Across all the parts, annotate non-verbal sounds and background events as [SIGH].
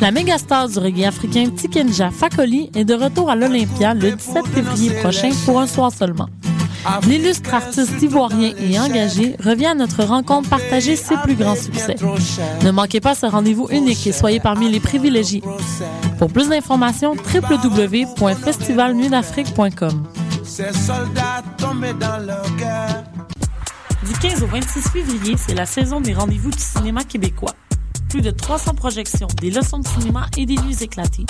La méga star du reggae africain Tikenja Fakoli est de retour à l'Olympia le 17 février prochain pour un soir seulement. L'illustre artiste ivoirien et engagé revient à notre rencontre partager ses plus grands succès. Ne manquez pas ce rendez-vous unique et soyez parmi les privilégiés. Pour plus d'informations, www.festivalnuitdafrique.com. Du 15 au 26 février, c'est la saison des rendez-vous du cinéma québécois. Plus de 300 projections, des leçons de cinéma et des nuits éclatées.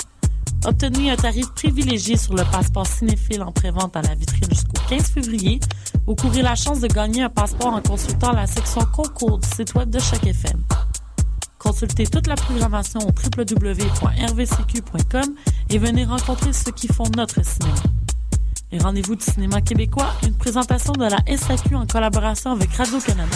Obtenez un tarif privilégié sur le passeport cinéphile en prévente à la vitrine jusqu'au 15 février ou courez la chance de gagner un passeport en consultant la section concours du site web de chaque FM. Consultez toute la programmation au www.rvcq.com et venez rencontrer ceux qui font notre cinéma. Les rendez-vous du cinéma québécois, une présentation de la SAQ en collaboration avec Radio-Canada.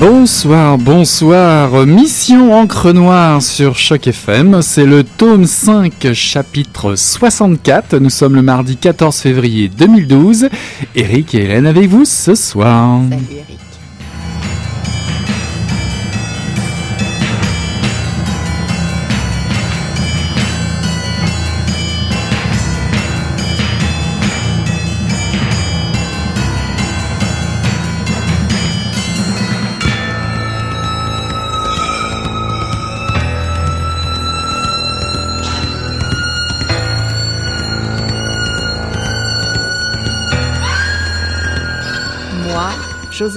Bonsoir, bonsoir. Mission Encre Noire sur Choc FM. C'est le tome 5, chapitre 64. Nous sommes le mardi 14 février 2012. Eric et Hélène avec vous ce soir. Salut Eric.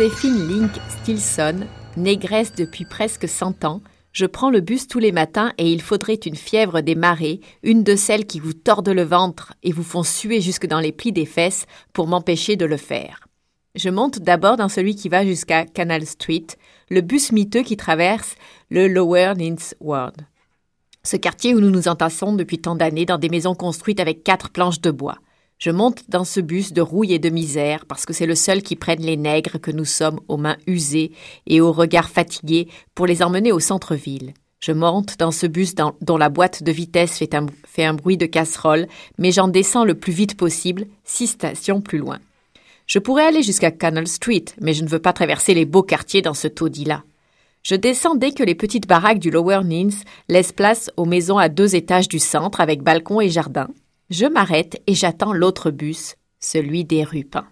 Joséphine Link Stilson, négresse depuis presque 100 ans, je prends le bus tous les matins et il faudrait une fièvre des marées, une de celles qui vous tordent le ventre et vous font suer jusque dans les plis des fesses pour m'empêcher de le faire. Je monte d'abord dans celui qui va jusqu'à Canal Street, le bus miteux qui traverse le Lower Ninth Ward. Ce quartier où nous nous entassons depuis tant d'années dans des maisons construites avec quatre planches de bois. Je monte dans ce bus de rouille et de misère parce que c'est le seul qui prenne les nègres que nous sommes aux mains usées et aux regards fatigués pour les emmener au centre-ville. Je monte dans ce bus dont la boîte de vitesse fait un, fait un bruit de casserole, mais j'en descends le plus vite possible, six stations plus loin. Je pourrais aller jusqu'à Canal Street, mais je ne veux pas traverser les beaux quartiers dans ce taudis-là. Je descends dès que les petites baraques du Lower Nins laissent place aux maisons à deux étages du centre avec balcon et jardin. Je m'arrête et j'attends l'autre bus, celui des Rupins.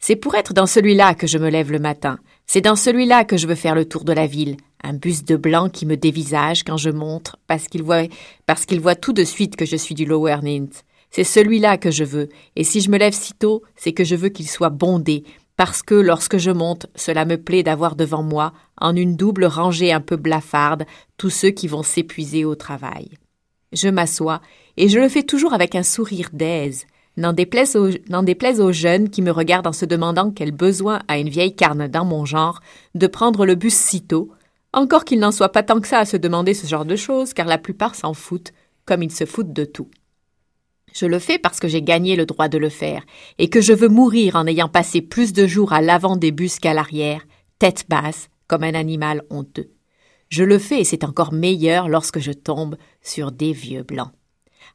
C'est pour être dans celui-là que je me lève le matin. C'est dans celui-là que je veux faire le tour de la ville. Un bus de blanc qui me dévisage quand je montre parce qu'il voit, tout de suite que je suis du Lower Nins. C'est celui-là que je veux. Et si je me lève si tôt, c'est que je veux qu'il soit bondé. Parce que lorsque je monte, cela me plaît d'avoir devant moi, en une double rangée un peu blafarde, tous ceux qui vont s'épuiser au travail. Je m'assois, et je le fais toujours avec un sourire d'aise. N'en déplaise, aux, jeunes qui me regardent en se demandant quel besoin a une vieille carne dans mon genre de prendre le bus si tôt, encore qu'il n'en soit pas tant que ça à se demander ce genre de choses, car la plupart s'en foutent, comme ils se foutent de tout. Je le fais parce que j'ai gagné le droit de le faire, et que je veux mourir en ayant passé plus de jours à l'avant des bus qu'à l'arrière, tête basse, comme un animal honteux. Je le fais et c'est encore meilleur lorsque je tombe sur des vieux blancs.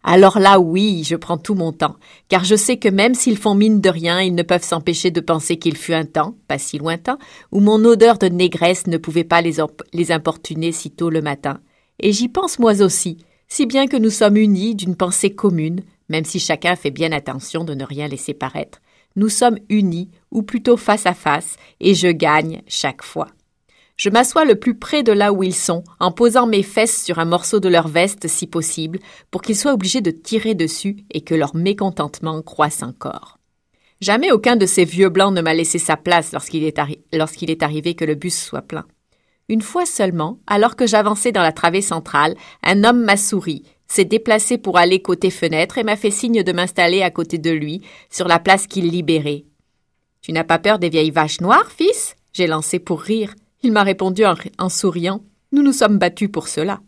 Alors là, oui, je prends tout mon temps, car je sais que même s'ils font mine de rien, ils ne peuvent s'empêcher de penser qu'il fut un temps, pas si lointain, où mon odeur de négresse ne pouvait pas les, les importuner si tôt le matin. Et j'y pense moi aussi, si bien que nous sommes unis d'une pensée commune, même si chacun fait bien attention de ne rien laisser paraître. Nous sommes unis, ou plutôt face à face, et je gagne chaque fois. Je m'assois le plus près de là où ils sont, en posant mes fesses sur un morceau de leur veste si possible, pour qu'ils soient obligés de tirer dessus et que leur mécontentement croisse encore. Jamais aucun de ces vieux blancs ne m'a laissé sa place lorsqu'il est, est arrivé que le bus soit plein. Une fois seulement, alors que j'avançais dans la travée centrale, un homme m'a souri, s'est déplacé pour aller côté fenêtre et m'a fait signe de m'installer à côté de lui, sur la place qu'il libérait. Tu n'as pas peur des vieilles vaches noires, fils? J'ai lancé pour rire. Il m'a répondu en, souriant. Nous nous sommes battus pour cela.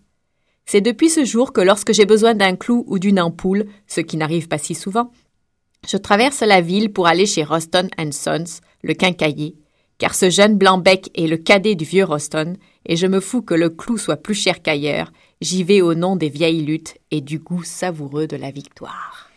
C'est depuis ce jour que lorsque j'ai besoin d'un clou ou d'une ampoule, ce qui n'arrive pas si souvent, je traverse la ville pour aller chez Roston Sons, le quincaillier, car ce jeune blanc-bec est le cadet du vieux Roston, et je me fous que le clou soit plus cher qu'ailleurs, j'y vais au nom des vieilles luttes et du goût savoureux de la victoire.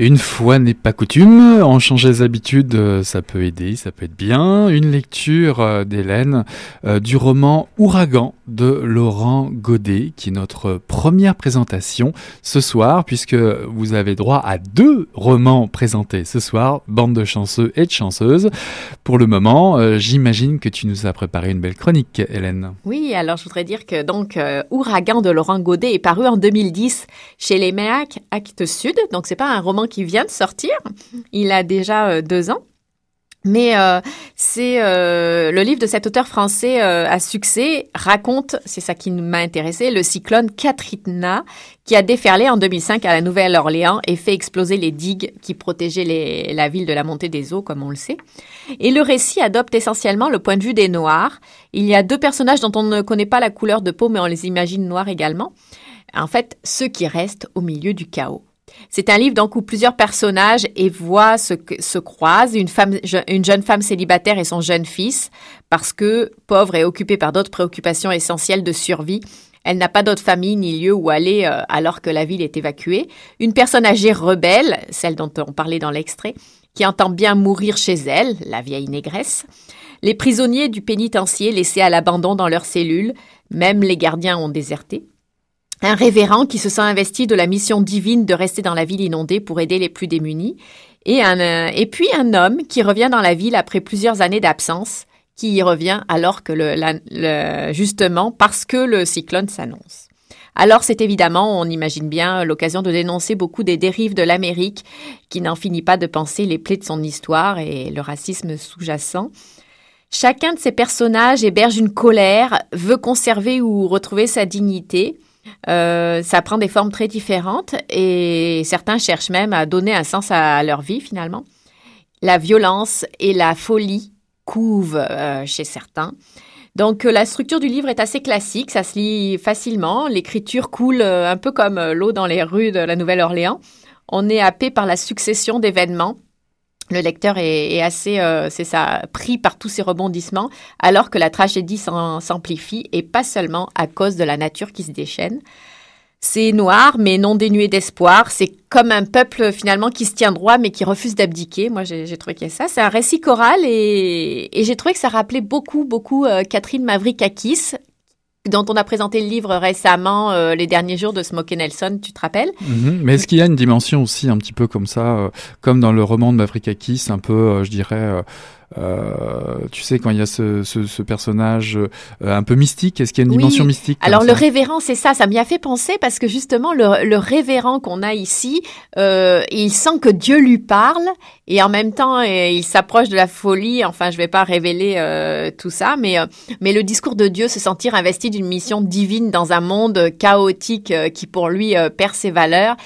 Une fois n'est pas coutume, en changer les habitudes, euh, ça peut aider, ça peut être bien. Une lecture euh, d'Hélène euh, du roman Ouragan de Laurent Godet, qui est notre première présentation ce soir, puisque vous avez droit à deux romans présentés ce soir, bande de chanceux et de chanceuses. Pour le moment, j'imagine que tu nous as préparé une belle chronique, Hélène. Oui, alors je voudrais dire que donc Ouragan de Laurent Godet est paru en 2010 chez les Méac Actes Sud, donc c'est pas un roman qui vient de sortir. Il a déjà euh, deux ans. Mais euh, c'est euh, le livre de cet auteur français à succès raconte, c'est ça qui m'a intéressé, le cyclone Katrina qui a déferlé en 2005 à la Nouvelle-Orléans et fait exploser les digues qui protégeaient la ville de la montée des eaux, comme on le sait. Et le récit adopte essentiellement le point de vue des Noirs. Il y a deux personnages dont on ne connaît pas la couleur de peau, mais on les imagine noirs également. En fait, ceux qui restent au milieu du chaos. C'est un livre donc où plusieurs personnages et voix se, se croisent, une jeune femme célibataire et son jeune fils, parce que, pauvre et occupée par d'autres préoccupations essentielles de survie, elle n'a pas d'autre famille ni lieu où aller euh, alors que la ville est évacuée. Une personne âgée rebelle, celle dont on parlait dans l'extrait, qui entend bien mourir chez elle, la vieille négresse. Les prisonniers du pénitencier laissés à l'abandon dans leurs cellules, même les gardiens ont déserté un révérend qui se sent investi de la mission divine de rester dans la ville inondée pour aider les plus démunis, et, euh, puis un homme qui revient dans la ville après plusieurs années d'absence, qui y revient alors que le, justement parce que le cyclone s'annonce. Alors c'est évidemment, on imagine bien, l'occasion de dénoncer beaucoup des dérives de l'Amérique, qui n'en finit pas de penser les plaies de son histoire et le racisme sous-jacent. Chacun de ces personnages héberge une colère, veut conserver ou retrouver sa dignité, euh, ça prend des formes très différentes et certains cherchent même à donner un sens à leur vie finalement. La violence et la folie couvent euh, chez certains. Donc la structure du livre est assez classique, ça se lit facilement, l'écriture coule euh, un peu comme l'eau dans les rues de la Nouvelle-Orléans. On est happé par la succession d'événements le lecteur est, assez, euh, c'est ça, pris par tous ces rebondissements, alors que la tragédie s'amplifie et pas seulement à cause de la nature qui se déchaîne. C'est noir, mais non dénué d'espoir. C'est comme un peuple finalement qui se tient droit, mais qui refuse d'abdiquer. Moi, j'ai trouvé qu'il y a ça. C'est un récit choral et, j'ai trouvé que ça rappelait beaucoup, beaucoup euh, Catherine Mavrikakis, dont on a présenté le livre récemment, euh, les derniers jours de Smokey Nelson, tu te rappelles mhm. Mais est-ce qu'il y a une dimension aussi un petit peu comme ça, euh, comme dans le roman de Mavrikakis, un peu, euh, je dirais, tu sais, quand il y a ce, ce, ce personnage euh, un peu mystique, est-ce qu'il y a une dimension mystique Alors le révérend, c'est ça, ça m'y a fait penser parce que justement, le, le révérend qu'on a ici, euh, il sent que Dieu lui parle et en même temps, il s'approche de la folie. Enfin, je vais pas révéler euh, tout ça, mais, mais le discours de Dieu, se sentir investi d'une mission divine dans un monde chaotique qui pour lui perd ses valeurs,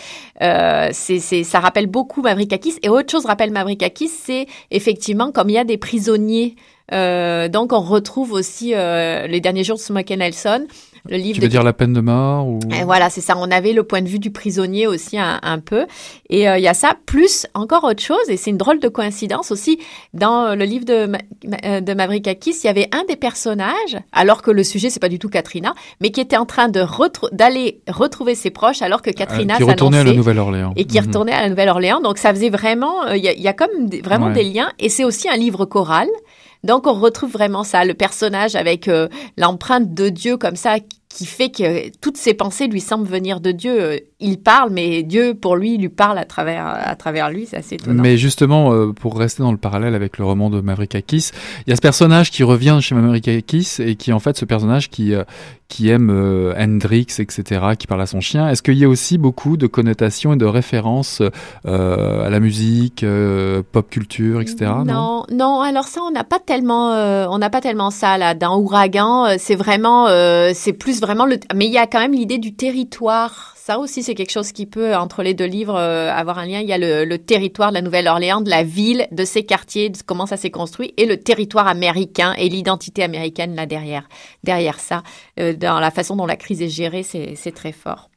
c'est, ça rappelle beaucoup Mavrikakis. Et autre chose rappelle Mavrikakis, c'est effectivement comme il y a des prisonniers. Euh, donc on retrouve aussi euh, les derniers jours de Smokey Nelson. Le livre tu veux dire la peine de mort ou... Et voilà, c'est ça. On avait le point de vue du prisonnier aussi un, peu. Et euh, il y a ça, plus encore autre chose, et c'est une drôle de coïncidence aussi, dans le livre de, de Mavrikakis, il y avait un des personnages, alors que le sujet, c'est pas du tout Katrina, mais qui était en train de d'aller retrouver ses proches alors que Katrina Qui retournait à la Nouvelle-Orléans. Et qui mhm. retournait à la Nouvelle-Orléans. Donc ça faisait vraiment, il y, a, y a comme vraiment des liens. Et c'est aussi un livre choral. Donc on retrouve vraiment ça, le personnage avec euh, l'empreinte de Dieu comme ça qui fait que toutes ses pensées lui semblent venir de Dieu. Il parle, mais Dieu, pour lui, lui parle à travers, à travers lui. C'est assez étonnant. Mais justement, euh, pour rester dans le parallèle avec le roman de Maverick Akis, il y a ce personnage qui revient chez Maverick Akis et qui est en fait ce personnage qui, euh, qui aime euh, Hendrix, etc., qui parle à son chien. Est-ce qu'il y a aussi beaucoup de connotations et de références euh, à la musique, euh, pop culture, etc. Non, non. Alors ça, on n'a pas tellement, euh, on n'a pas tellement ça là. Dans Ouragan, euh, c'est vraiment, euh, c'est plus vraiment. Mais il y a quand même l'idée du territoire. Ça aussi, c'est quelque chose qui peut, entre les deux livres, euh, avoir un lien. Il y a le, territoire de la Nouvelle-Orléans, de la ville, de ses quartiers, de comment ça s'est construit, et le territoire américain et l'identité américaine là derrière. Derrière ça, euh, dans la façon dont la crise est gérée, c'est très fort.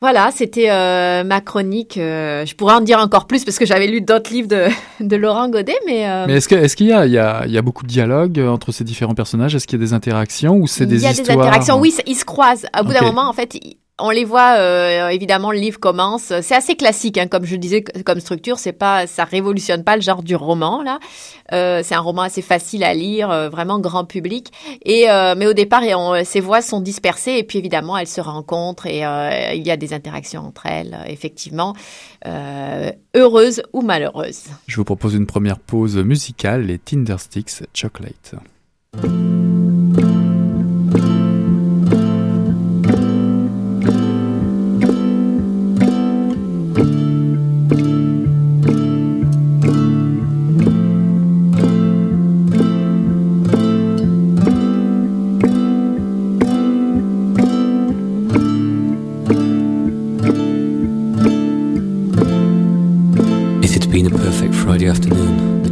Voilà, c'était euh, ma chronique. euh, je pourrais en dire encore plus parce que j'avais lu d'autres livres de, de Laurent Godet, mais, euh, Mais est-ce qu'il y, a, il y, a, il y a beaucoup de dialogue euh, entre ces différents personnages? Est-ce qu'il y a des interactions ou c'est il des y a histoires? des interactions. Oui, ils se croisent. À bout d'un moment, en fait, ils- on les voit. euh, évidemment, le livre commence. C'est assez classique, hein, comme je disais, comme structure. C'est pas, ça révolutionne pas le genre du roman là. Euh, c'est un roman assez facile à lire, euh, vraiment grand public. Et mais au départ, ces voix sont dispersées et puis évidemment, elles se rencontrent et il y a des interactions entre elles, effectivement, heureuses ou malheureuses. Je vous propose une première pause musicale, les Tindersticks Chocolate.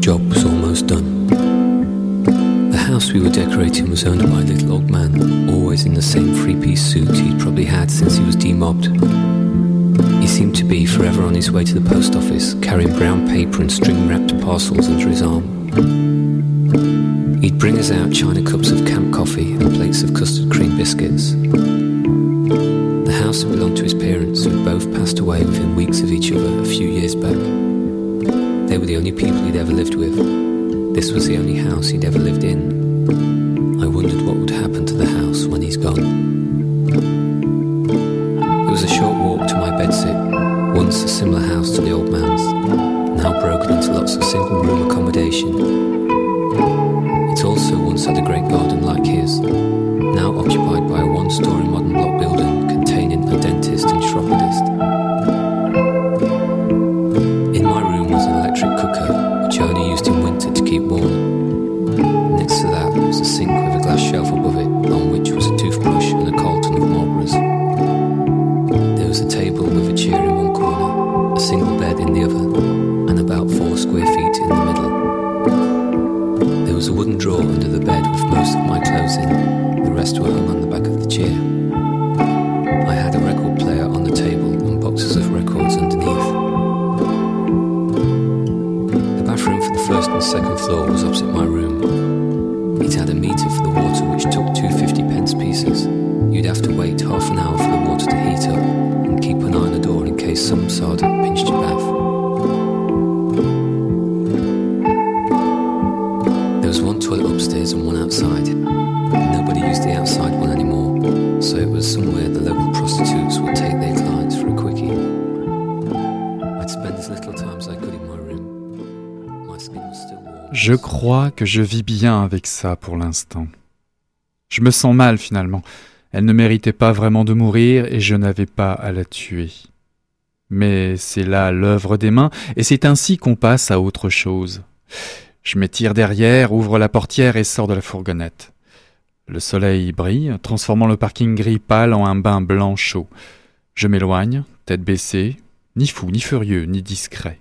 Job was almost done. The house we were decorating was owned by a little old man, always in the same three piece suit he'd probably had since he was demobbed. He seemed to be forever on his way to the post office, carrying brown paper and string wrapped parcels under his arm. He'd bring us out china cups of camp coffee and plates of custard cream biscuits. The house had belonged to his parents, who had both passed away within weeks of each other a few years back. They were the only people he'd ever lived with. This was the only house he'd ever lived in. Sink with a Je crois que je vis bien avec ça pour l'instant. Je me sens mal finalement. Elle ne méritait pas vraiment de mourir et je n'avais pas à la tuer. Mais c'est là l'œuvre des mains et c'est ainsi qu'on passe à autre chose. Je m'étire derrière, ouvre la portière et sors de la fourgonnette. Le soleil brille, transformant le parking gris pâle en un bain blanc chaud. Je m'éloigne, tête baissée, ni fou, ni furieux, ni discret.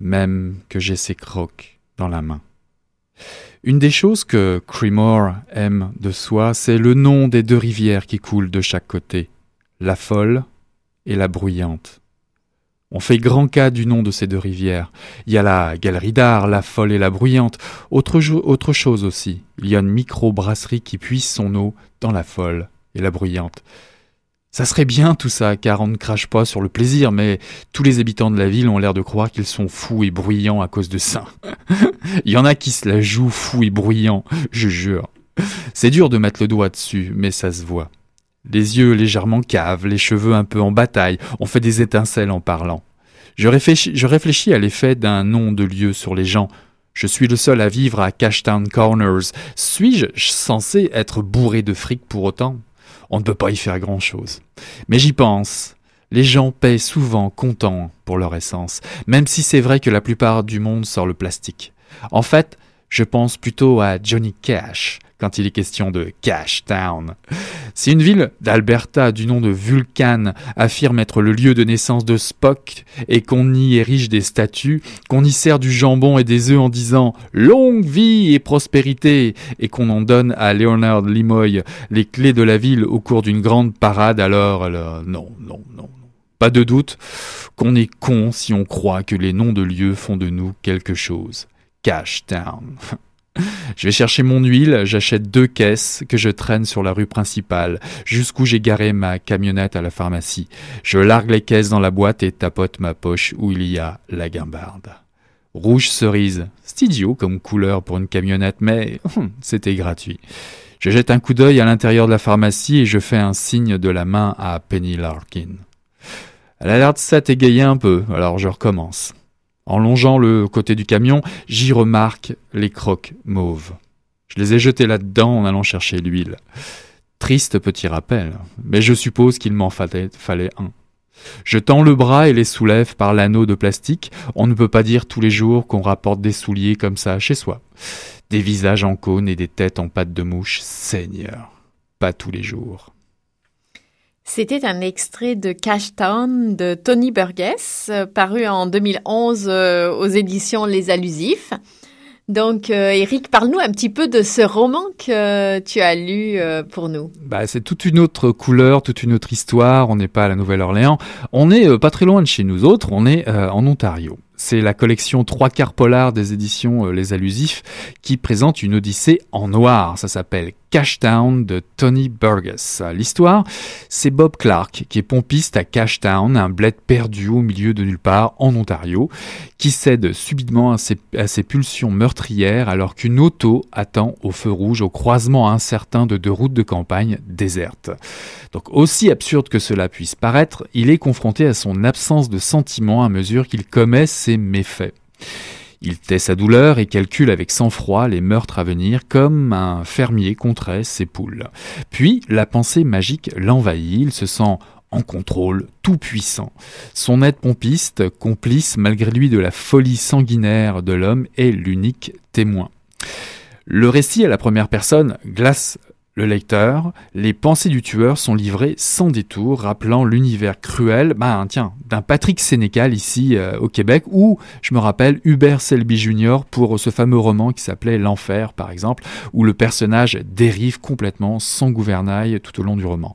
Même que j'ai ses crocs dans la main. Une des choses que Cremore aime de soi, c'est le nom des deux rivières qui coulent de chaque côté, la folle et la bruyante. On fait grand cas du nom de ces deux rivières. Il y a la galerie d'art, la folle et la bruyante. Autre, autre chose aussi, il y a une micro-brasserie qui puise son eau dans la folle et la bruyante. Ça serait bien tout ça, car on ne crache pas sur le plaisir, mais tous les habitants de la ville ont l'air de croire qu'ils sont fous et bruyants à cause de ça. [LAUGHS] Il y en a qui se la jouent fous et bruyants, je jure. C'est dur de mettre le doigt dessus, mais ça se voit. Les yeux légèrement caves, les cheveux un peu en bataille, on fait des étincelles en parlant. Je réfléchis, je réfléchis à l'effet d'un nom de lieu sur les gens. Je suis le seul à vivre à Cashtown Corners. Suis-je censé être bourré de fric pour autant? On ne peut pas y faire grand-chose. Mais j'y pense. Les gens paient souvent contents pour leur essence, même si c'est vrai que la plupart du monde sort le plastique. En fait, je pense plutôt à Johnny Cash quand il est question de Cash Town. Si une ville d'Alberta du nom de Vulcan affirme être le lieu de naissance de Spock et qu'on y érige des statues, qu'on y sert du jambon et des œufs en disant longue vie et prospérité et qu'on en donne à Leonard Limoy les clés de la ville au cours d'une grande parade, alors, alors non, non, non. Pas de doute qu'on est con si on croit que les noms de lieux font de nous quelque chose. Cash Town. [LAUGHS] Je vais chercher mon huile, j'achète deux caisses que je traîne sur la rue principale, jusqu'où j'ai garé ma camionnette à la pharmacie. Je largue les caisses dans la boîte et tapote ma poche où il y a la guimbarde. Rouge cerise, c'est comme couleur pour une camionnette, mais hum, c'était gratuit. Je jette un coup d'œil à l'intérieur de la pharmacie et je fais un signe de la main à Penny Larkin. Elle a l'air de un peu, alors je recommence. En longeant le côté du camion, j'y remarque les crocs mauves. Je les ai jetés là-dedans en allant chercher l'huile. Triste petit rappel, mais je suppose qu'il m'en fallait, un. Je tends le bras et les soulève par l'anneau de plastique. On ne peut pas dire tous les jours qu'on rapporte des souliers comme ça chez soi. Des visages en cône et des têtes en pâte de mouche, Seigneur. Pas tous les jours. C'était un extrait de Cash Town de Tony Burgess, euh, paru en 2011 euh, aux éditions Les Allusifs. Donc, euh, Eric, parle-nous un petit peu de ce roman que tu as lu euh, pour nous. Bah, c'est toute une autre couleur, toute une autre histoire. On n'est pas à la Nouvelle-Orléans. On est euh, pas très loin de chez nous autres. On est en Ontario. C'est la collection Trois quarts polar des éditions Les Allusifs qui présente une odyssée en noir. Ça s'appelle Cashtown de Tony Burgess. L'histoire, c'est Bob Clark qui est pompiste à Cashtown, un bled perdu au milieu de nulle part en Ontario, qui cède subitement à ses, à ses pulsions meurtrières alors qu'une auto attend au feu rouge au croisement incertain de deux routes de campagne désertes. Donc aussi absurde que cela puisse paraître, il est confronté à son absence de sentiment à mesure qu'il commet ses méfaits. Il tait sa douleur et calcule avec sang-froid les meurtres à venir comme un fermier compterait ses poules. Puis la pensée magique l'envahit, il se sent en contrôle, tout puissant. Son aide pompiste, complice malgré lui de la folie sanguinaire de l'homme, est l'unique témoin. Le récit à la première personne glace le lecteur, les pensées du tueur sont livrées sans détour, rappelant l'univers cruel, ben tiens, d'un Patrick Sénécal ici euh, au Québec, ou je me rappelle Hubert Selby Jr. pour ce fameux roman qui s'appelait L'Enfer, par exemple, où le personnage dérive complètement sans gouvernail tout au long du roman.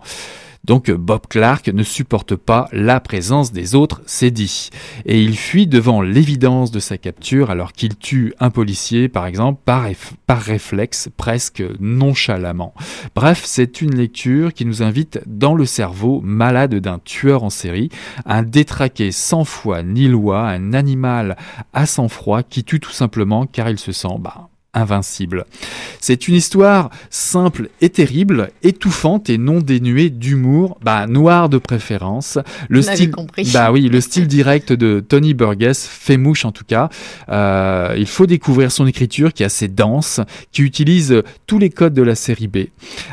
Donc Bob Clark ne supporte pas la présence des autres, c'est dit. Et il fuit devant l'évidence de sa capture alors qu'il tue un policier, par exemple, par, par réflexe, presque nonchalamment. Bref, c'est une lecture qui nous invite dans le cerveau malade d'un tueur en série, un détraqué sans foi ni loi, un animal à sang-froid qui tue tout simplement car il se sent bah, invincible. C'est une histoire simple et terrible, étouffante et non dénuée d'humour, bah noir de préférence. Le On style, compris. bah oui, le style [LAUGHS] direct de Tony Burgess fait mouche en tout cas. Euh, il faut découvrir son écriture qui est assez dense, qui utilise tous les codes de la série B,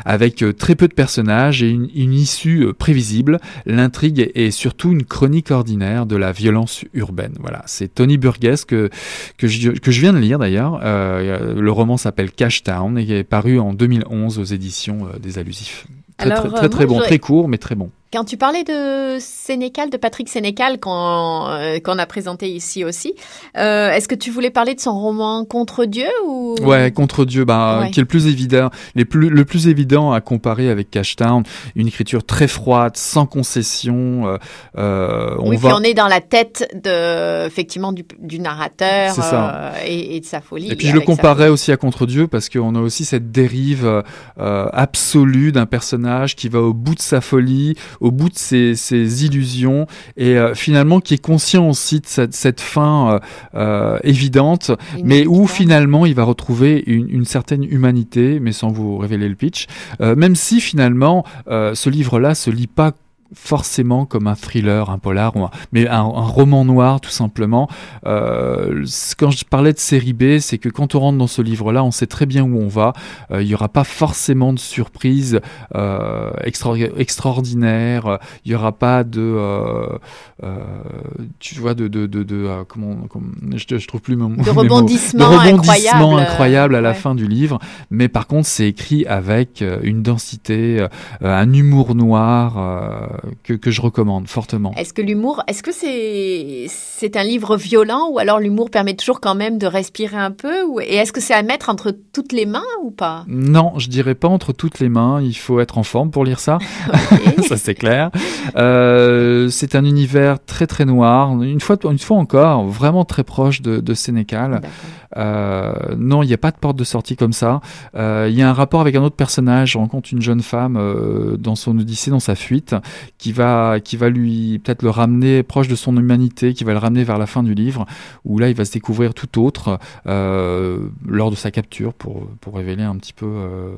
avec euh, très peu de personnages et une, une issue euh, prévisible. L'intrigue est surtout une chronique ordinaire de la violence urbaine. Voilà, c'est Tony Burgess que que je, que je viens de lire d'ailleurs. Euh, le roman s'appelle Cash Town et est paru en 2011 aux éditions euh, des Allusifs. Très Alors, très euh, très, très bon, très court mais très bon. Quand tu parlais de Sénécal, de Patrick Sénécal, qu'on euh, qu'on a présenté ici aussi, euh, est-ce que tu voulais parler de son roman Contre Dieu ou? Ouais, contre Dieu, bah, Ouais. qui est le plus évident, les plus, le plus évident à comparer avec Cash Town, une écriture très froide, sans concession. euh, euh, on oui, va. puis on est dans la tête de effectivement du, du narrateur euh, et, et de sa folie. Et puis je le comparais aussi à Contre Dieu parce qu'on a aussi cette dérive euh, absolue d'un personnage qui va au bout de sa folie, au bout de ses, ses illusions et euh, finalement qui est conscient aussi de cette, cette fin euh, euh, évidente, mais où finalement il va retrouver une, une, certaine humanité, mais sans vous révéler le pitch. Même si finalement ce livre-là se lit pas forcément comme un thriller, un polar, mais un, un roman noir tout simplement. Euh, quand je parlais de série B, c'est que quand on rentre dans ce livre-là, on sait très bien où on va. Euh, il n'y aura pas forcément de surprise euh, extra extraordinaire. Il n'y aura pas de, euh, tu vois, de, de, de, de comment, comment, je, je trouve plus mon de [LAUGHS] rebondissement, de rebondissement incroyable, incroyable à la ouais. fin du livre. Mais par contre, c'est écrit avec une densité, un humour noir que, que, je recommande fortement. Est-ce que l'humour, est-ce que c'est c'est un livre violent ou alors l'humour permet toujours quand même de respirer un peu ou, et est-ce que c'est à mettre entre toutes les mains ou pas? Non, je dirais pas entre toutes les mains. Il faut être en forme pour lire ça. [LAUGHS] Ça c'est clair. Euh, c'est un univers très très noir. Une fois une fois encore, vraiment très proche de, de Sénécal. Euh, non, il n'y a pas de porte de sortie comme ça. Euh, il y a un rapport avec un autre personnage. Je rencontre une jeune femme dans son odyssée, dans sa fuite, qui va, qui va lui peut-être le ramener proche de son humanité, qui va le ramener vers la fin du livre, où là il va se découvrir tout autre euh, lors de sa capture pour, pour révéler un petit peu euh,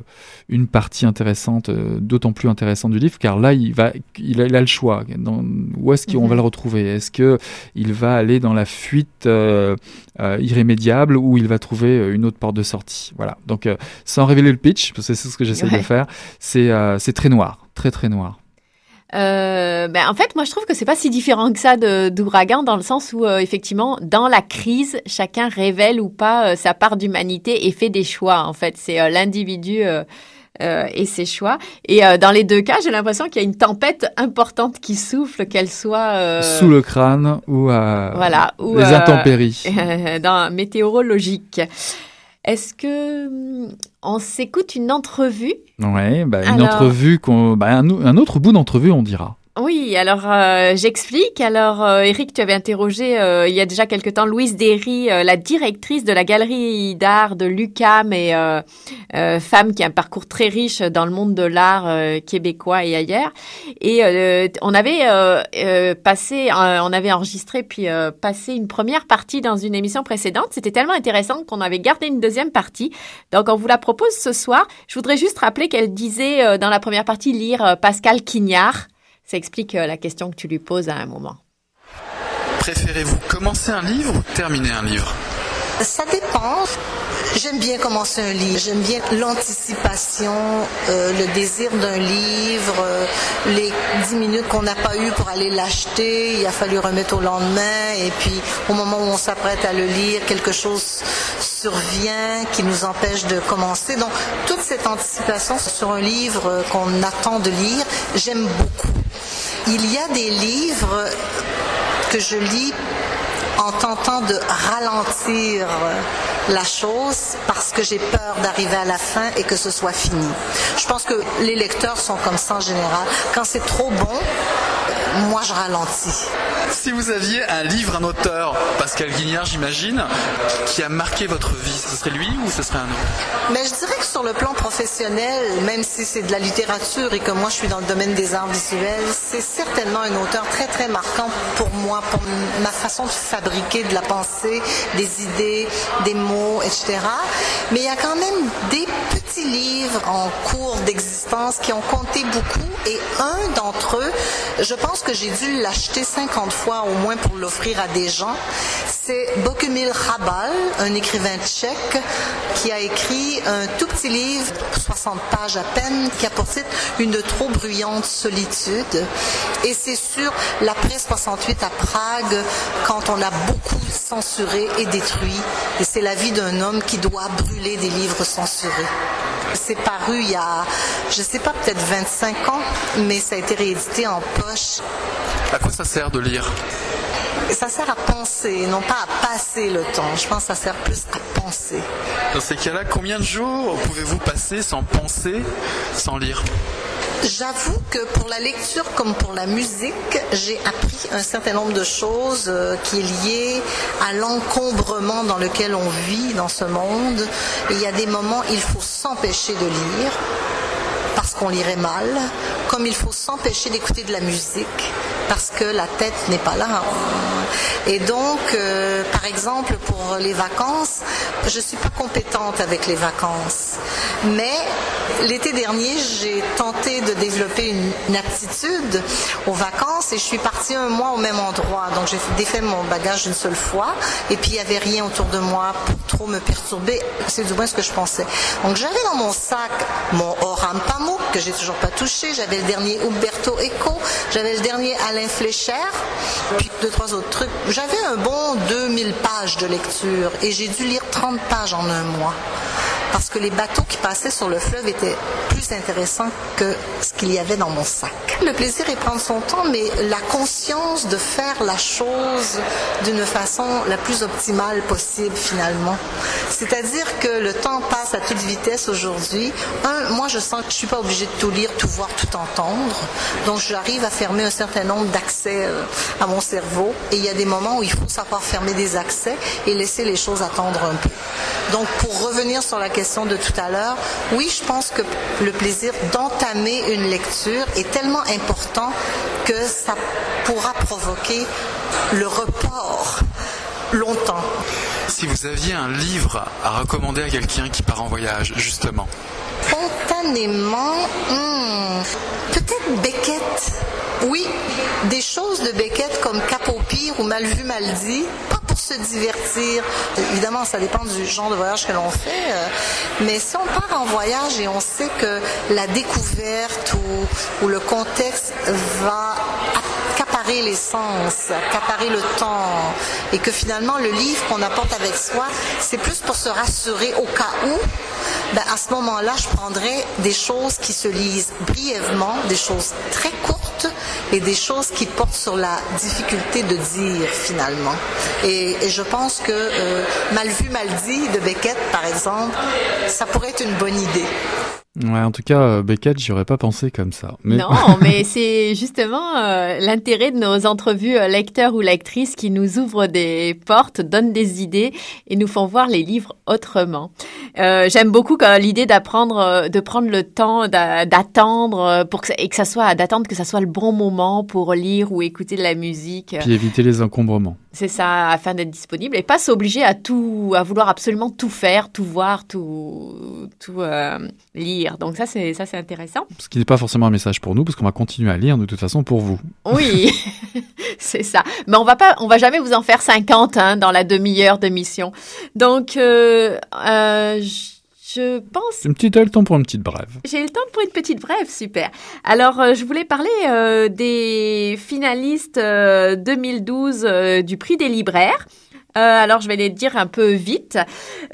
une partie intéressante, euh, d'autant plus intéressante du livre, car là il va, il a, il a le choix. Dans, où est-ce qu'on va le retrouver? Est-ce que il va aller dans la fuite irrémédiable où il va trouver une autre porte de sortie? Voilà. Donc, sans révéler le pitch, parce que c'est ce que j'essaie ouais. de faire, c'est euh, très noir, très très noir. Euh, ben en fait, moi je trouve que c'est pas si différent que ça d'ouragan dans le sens où euh, effectivement dans la crise, chacun révèle ou pas euh, sa part d'humanité et fait des choix. En fait, c'est l'individu. Euh, et ses choix. Et euh, dans les deux cas, j'ai l'impression qu'il y a une tempête importante qui souffle, qu'elle soit euh... sous le crâne ou à voilà, ou, les intempéries. [LAUGHS] dans météorologique. Est-ce que hum, on s'écoute une entrevue? Ouais, bah, une Alors... entrevue, bah, un, un autre bout d'entrevue, on dira. Oui, alors euh, j'explique. Alors euh, Eric, tu avais interrogé euh, il y a déjà quelque temps Louise Derry, euh, la directrice de la galerie d'art de l'UCAM et euh, femme qui a un parcours très riche dans le monde de l'art québécois et ailleurs. Et on avait passé, on avait enregistré puis passé une première partie dans une émission précédente. C'était tellement intéressant qu'on avait gardé une deuxième partie. Donc on vous la propose ce soir. Je voudrais juste rappeler qu'elle disait dans la première partie lire Pascal Quignard. Ça explique euh, la question que tu lui poses à un moment. Préférez-vous commencer un livre ou terminer un livre? Ça dépend. J'aime bien commencer un livre. J'aime bien l'anticipation, euh, le désir d'un livre, euh, les dix minutes qu'on n'a pas eu pour aller l'acheter. Il a fallu remettre au lendemain. Et puis, au moment où on s'apprête à le lire, quelque chose survient qui nous empêche de commencer. Donc, toute cette anticipation sur un livre qu'on attend de lire, j'aime beaucoup. Il y a des livres que je lis en tentant de ralentir la chose parce que j'ai peur d'arriver à la fin et que ce soit fini. Je pense que les lecteurs sont comme ça en général. Quand c'est trop bon, moi je ralentis. Si vous aviez un livre, un auteur, Pascal Guignard j'imagine, qui a marqué votre vie, ce serait lui ou ce serait un autre? Mais je dirais que sur le plan professionnel, même si c'est de la littérature et que moi je suis dans le domaine des arts visuels, c'est certainement un auteur très très marquant pour moi, pour ma façon de fabriquer de la pensée, des idées, des mots, etc. Mais il y a quand même des petits livres en cours d'existence qui ont compté beaucoup et un d'entre eux, je pense que j'ai dû l'acheter 50 fois au moins pour l'offrir à des gens. C'est Bokumil Rabal, un écrivain tchèque qui a écrit un tout petit livre, 60 pages à peine, qui a pour titre Une trop bruyante solitude. Et c'est sur l'après 68 à Prague, quand on a beaucoup censuré et détruit. Et c'est la vie d'un homme qui doit brûler des livres censurés. C'est paru il y a, je sais pas, peut-être 25 ans, mais ça a été réédité en poche. À quoi ça sert de lire? Ça sert à penser, non pas à passer le temps. Je pense que ça sert plus à penser. Dans ces cas-là, combien de jours pouvez-vous passer sans penser, sans lire? J'avoue que pour la lecture comme pour la musique, j'ai appris un certain nombre de choses euh, qui est lié à l'encombrement dans lequel on vit dans ce monde. Il y a des moments, il faut s'empêcher de lire parce qu'on lirait mal, comme il faut s'empêcher d'écouter de la musique parce que la tête n'est pas là. Et donc, euh, par exemple, pour les vacances, je suis pas compétente avec les vacances. Mais l'été dernier, j'ai tenté de développer une, une aptitude aux vacances et je suis partie un mois au même endroit. Donc, j'ai défait mon bagage une seule fois et puis il n'y avait rien autour de moi pour trop me perturber. C'est du moins ce que je pensais. Donc, j'avais dans mon sac mon Oram Pamuk que j'ai toujours pas touché. J'avais le dernier Umberto Eco. J'avais le dernier Alain Flécher. Puis deux, trois autres trucs. J'avais un bon 2000 pages de lecture et j'ai dû lire 30 pages en un mois parce que les bateaux qui passaient sur le fleuve étaient plus intéressants que ce qu'il y avait dans mon sac. Le plaisir est prendre son temps, mais la conscience de faire la chose d'une façon la plus optimale possible finalement. C'est-à-dire que le temps passe à toute vitesse aujourd'hui. Un, moi je sens que je suis pas obligée de tout lire, tout voir, tout entendre. Donc j'arrive à fermer un certain nombre d'accès euh, à mon cerveau. Et il y a des moments où il faut savoir fermer des accès et laisser les choses attendre un peu. Donc pour revenir sur la question de tout à l'heure, oui, je pense que le plaisir d'entamer une lecture est tellement important que ça pourra provoquer le report longtemps. Si vous aviez un livre à recommander à quelqu'un qui part en voyage, justement. Spontanément, hmm, peut-être Beckett. Oui, des choses de Beckett comme Cap au pire ou Mal vu, mal dit, pas pour se divertir. Évidemment, ça dépend du genre de voyage que l'on fait, euh, mais si on part en voyage et on sait que la découverte ou, le contexte va accaparer les sens, accaparer le temps, et que finalement le livre qu'on apporte avec soi, c'est plus pour se rassurer au cas où, ben à ce moment-là, je prendrais des choses qui se lisent brièvement, des choses très courtes et des choses qui portent sur la difficulté de dire finalement. Et, je pense que euh, Mal vu, mal dit de Beckett, par exemple, ça pourrait être une bonne idée. Ouais, en tout cas, euh, Beckett, j'y aurais pas pensé comme ça. Mais... Non, [LAUGHS] mais c'est justement euh, l'intérêt de nos entrevues euh, lecteurs ou lectrices qui nous ouvrent des portes, donnent des idées et nous font voir les livres autrement. Euh, J'aime beaucoup l'idée d'apprendre, de prendre le temps d'a- d'attendre pour que et que ça soit d'attendre que ça soit le bon moment pour lire ou écouter de la musique. Puis éviter les encombrements. C'est ça, afin d'être disponible et pas s'obliger à tout, à vouloir absolument tout faire, tout voir, tout, tout euh, lire. Donc ça, c'est ça, c'est intéressant. Ce qui n'est pas forcément un message pour nous, parce qu'on va continuer à lire de toute façon pour vous. Oui, [LAUGHS] c'est ça. Mais on va pas, on va jamais vous en faire 50 hein, dans la demi-heure de mission. Donc, euh, euh, je- pense Une petite, le temps pour une petite brève. j'ai le temps pour une petite brève, super. Alors, euh, je voulais parler euh, des finalistes euh, 2012 euh, du prix des libraires. Euh, alors, je vais les dire un peu vite.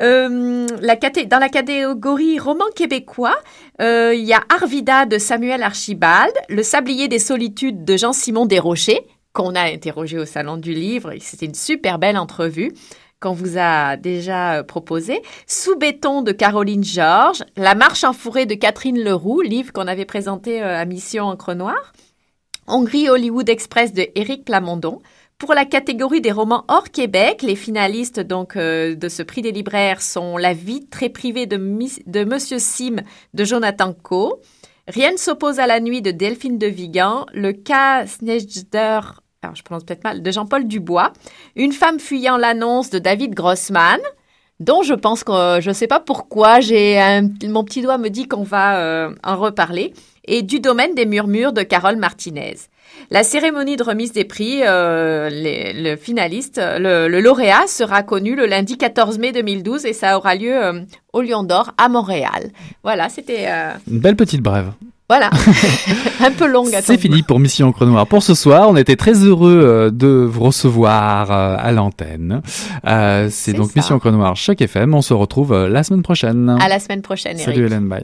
Euh, dans la catégorie roman québécois, euh, il y a Arvida de Samuel Archibald, Le Sablier des Solitudes de Jean-Simon Desrochers, qu'on a interrogé au Salon du Livre. C'était une super belle entrevue qu'on vous a déjà proposé. Sous béton de Caroline Georges, La marche en forêt de Catherine Leroux, livre qu'on avait présenté à Mission Encre Noire. Hongrie Hollywood Express de Éric Plamondon. Pour la catégorie des romans hors Québec, les finalistes donc euh, de ce prix des libraires sont La vie très privée de, de Monsieur Sim de Jonathan Coe, Rien ne s'oppose à la nuit de Delphine de Vigan, Le cas Snejder, alors je prononce peut-être mal, de Jean-Paul Dubois, Une femme fuyant l'annonce de David Grossman, dont je pense que euh, je ne sais pas pourquoi, j'ai mon petit doigt me dit qu'on va euh, en reparler, et Du domaine des murmures de Carole Martinez. La cérémonie de remise des prix, euh, les- le finaliste, le, le lauréat sera connu le lundi 14 mai 2012 et ça aura lieu euh, au Lion d'Or à Montréal. Voilà, c'était euh, Une belle petite brève. voilà [LAUGHS] un peu longue. C'est fini pour Mission Encre Noire pour ce soir. On était très heureux de vous recevoir à l'antenne. C'est donc ça. Mission Encre Noire chaque FM. On se retrouve la semaine prochaine. À la semaine prochaine, Eric. Salut Hélène, bye.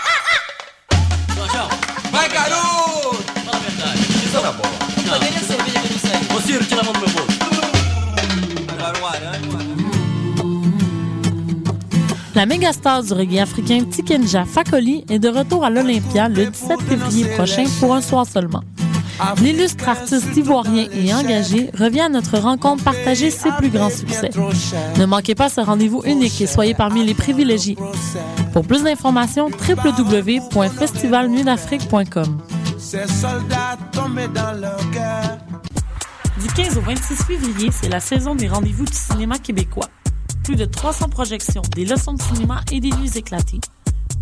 La méga star du reggae africain Tikenja Fakoli est de retour à l'Olympia le 17 février prochain pour un soir seulement. L'illustre artiste ivoirien et engagé revient à notre rencontre partager ses plus grands succès. Ne manquez pas ce rendez-vous unique et soyez parmi les privilégiés. Pour plus d'informations, www.festivalnuitdafrique.com. Ces soldats tombés dans leur cœur. Du 15 au 26 février, c'est la saison des rendez-vous du cinéma québécois. Plus de 300 projections, des leçons de cinéma et des nuits éclatées.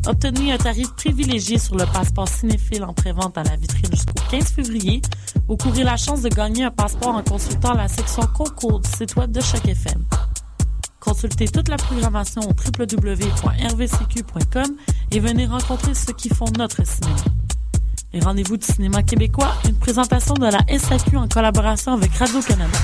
Obtenez un tarif privilégié sur le passeport cinéphile en prévente à la vitrine jusqu'au 15 février ou courez la chance de gagner un passeport en consultant la section concours du site de chaque FM. Consultez toute la programmation au www.rvcq.com et venez rencontrer ceux qui font notre cinéma. Rendez-vous du cinéma québécois, une présentation de la SAQ en collaboration avec Radio-Canada.